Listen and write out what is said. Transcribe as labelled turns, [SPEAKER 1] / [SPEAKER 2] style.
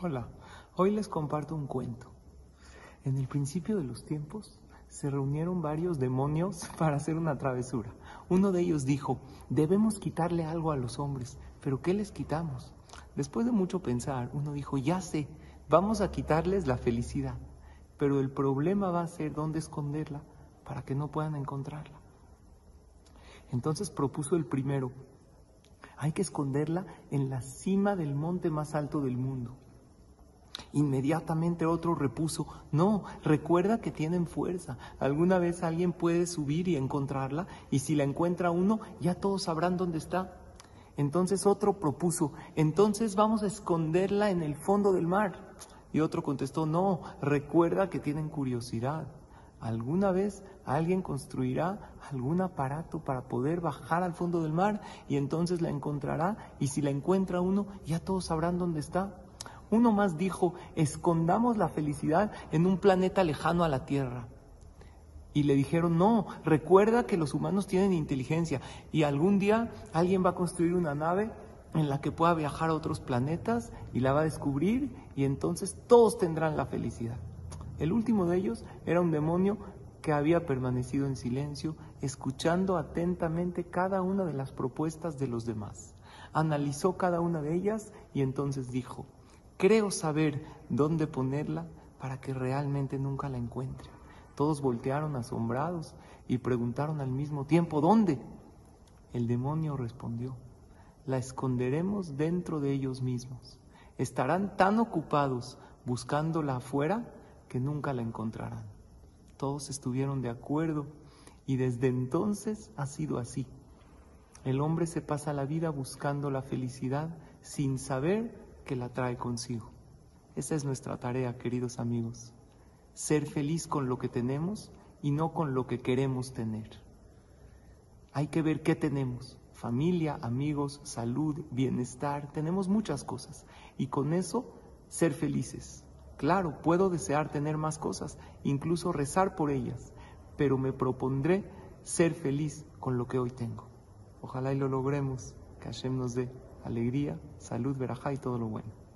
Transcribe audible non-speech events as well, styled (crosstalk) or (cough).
[SPEAKER 1] Hola, hoy les comparto un cuento. En el principio de los tiempos se reunieron varios demonios (laughs) para hacer una travesura. Uno de ellos dijo, debemos quitarle algo a los hombres, pero ¿qué les quitamos? Después de mucho pensar, uno dijo, ya sé, vamos a quitarles la felicidad, pero el problema va a ser dónde esconderla para que no puedan encontrarla. Entonces propuso el primero, hay que esconderla en la cima del monte más alto del mundo. Inmediatamente otro repuso, no, recuerda que tienen fuerza. Alguna vez alguien puede subir y encontrarla y si la encuentra uno, ya todos sabrán dónde está. Entonces otro propuso, entonces vamos a esconderla en el fondo del mar. Y otro contestó, no, recuerda que tienen curiosidad. Alguna vez alguien construirá algún aparato para poder bajar al fondo del mar y entonces la encontrará y si la encuentra uno, ya todos sabrán dónde está. Uno más dijo, escondamos la felicidad en un planeta lejano a la Tierra. Y le dijeron, no, recuerda que los humanos tienen inteligencia y algún día alguien va a construir una nave en la que pueda viajar a otros planetas y la va a descubrir y entonces todos tendrán la felicidad. El último de ellos era un demonio que había permanecido en silencio, escuchando atentamente cada una de las propuestas de los demás. Analizó cada una de ellas y entonces dijo, Creo saber dónde ponerla para que realmente nunca la encuentre. Todos voltearon asombrados y preguntaron al mismo tiempo, ¿dónde? El demonio respondió, la esconderemos dentro de ellos mismos. Estarán tan ocupados buscándola afuera que nunca la encontrarán. Todos estuvieron de acuerdo y desde entonces ha sido así. El hombre se pasa la vida buscando la felicidad sin saber que la trae consigo. Esa es nuestra tarea, queridos amigos. Ser feliz con lo que tenemos y no con lo que queremos tener. Hay que ver qué tenemos. Familia, amigos, salud, bienestar. Tenemos muchas cosas. Y con eso, ser felices. Claro, puedo desear tener más cosas, incluso rezar por ellas, pero me propondré ser feliz con lo que hoy tengo. Ojalá y lo logremos. Que Hashem nos dé alegría, salud, verajá y todo lo bueno.